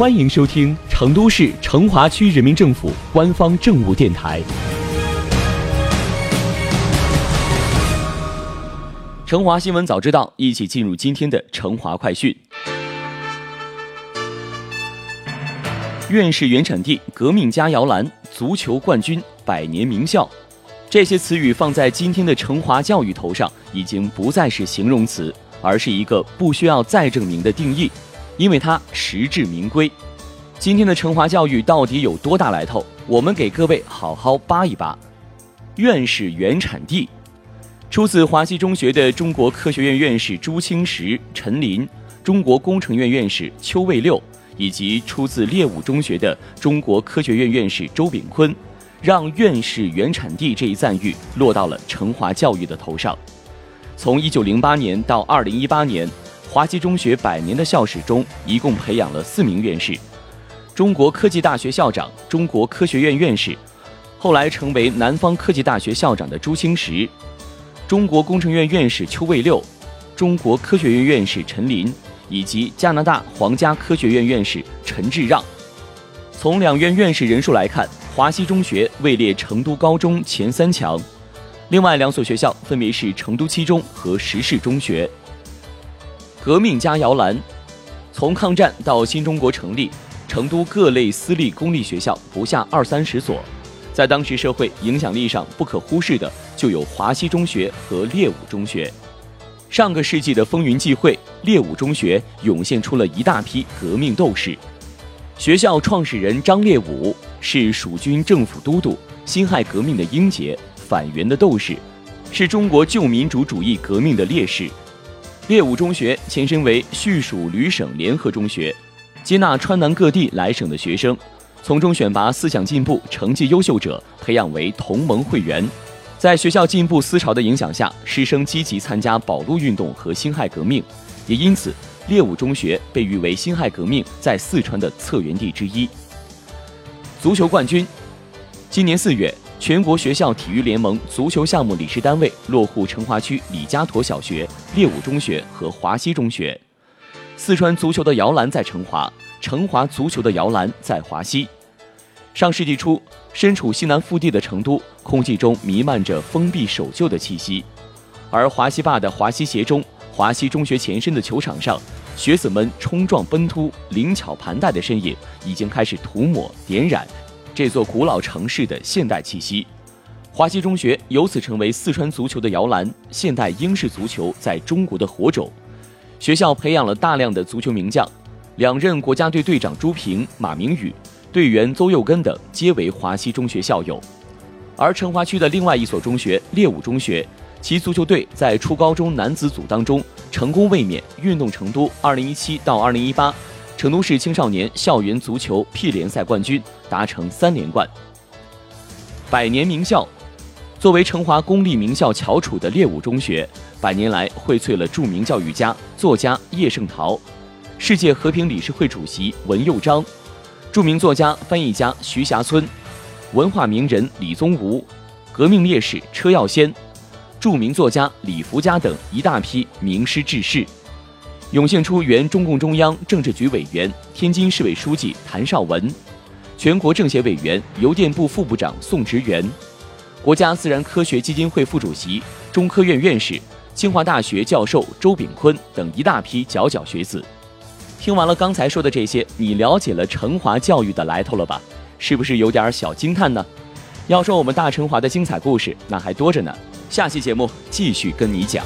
欢迎收听成都市成华区人民政府官方政务电台。成华新闻早知道，一起进入今天的成华快讯。院士原产地、革命家摇篮、足球冠军、百年名校，这些词语放在今天的成华教育头上，已经不再是形容词，而是一个不需要再证明的定义，因为它实至名归。今天的成华教育到底有多大来头？我们给各位好好扒一扒。院士原产地，出自华西中学的中国科学院院士朱清时、陈林，中国工程院院士邱卫六。以及出自猎武中学的中国科学院院士周炳坤，让院士原产地这一赞誉落到了成华教育的头上。从1908年到2018年，华西中学百年的校史中，一共培养了四名院士：中国科技大学校长、中国科学院院士，后来成为南方科技大学校长的朱清时，中国工程院院士邱卫六，中国科学院院士陈林。以及加拿大皇家科学院院士陈志让。从两院院士人数来看，华西中学位列成都高中前三强，另外两所学校分别是成都七中和石室中学。革命家摇篮，从抗战到新中国成立，成都各类私立公立学校不下二三十所，在当时社会影响力上不可忽视的就有华西中学和列武中学。上个世纪的风云际会，列武中学涌现出了一大批革命斗士。学校创始人张烈武是蜀军政府都督，辛亥革命的英杰，反袁的斗士，是中国旧民主主义革命的烈士。猎武中学前身为叙蜀旅省联合中学，接纳川南各地来省的学生，从中选拔思想进步、成绩优秀者，培养为同盟会员。在学校进步思潮的影响下，师生积极参加保路运动和辛亥革命，也因此，猎武中学被誉为辛亥革命在四川的策源地之一。足球冠军，今年四月，全国学校体育联盟足球项目理事单位落户成华区李家沱小学、猎武中学和华西中学。四川足球的摇篮在成华，成华足球的摇篮在华西。上世纪初，身处西南腹地的成都，空气中弥漫着封闭守旧的气息。而华西坝的华西协中、华西中学前身的球场上，学子们冲撞奔突、灵巧盘带的身影，已经开始涂抹点染这座古老城市的现代气息。华西中学由此成为四川足球的摇篮，现代英式足球在中国的火种。学校培养了大量的足球名将，两任国家队队长朱平、马明宇。队员邹佑根等皆为华西中学校友，而成华区的另外一所中学猎武中学，其足球队在初高中男子组当中成功卫冕运动成都2017到2018成都市青少年校园足球 P 联赛冠军，达成三连冠。百年名校，作为成华公立名校翘楚的猎武中学，百年来荟萃了著名教育家、作家叶圣陶，世界和平理事会主席文佑章。著名作家、翻译家徐霞村，文化名人李宗吾，革命烈士车耀先，著名作家李福家等一大批名师志士，涌现出原中共中央政治局委员、天津市委书记谭绍文，全国政协委员、邮电部副部长宋植元，国家自然科学基金会副主席、中科院院士、清华大学教授周炳坤等一大批佼佼学子。听完了刚才说的这些，你了解了成华教育的来头了吧？是不是有点小惊叹呢？要说我们大成华的精彩故事，那还多着呢。下期节目继续跟你讲。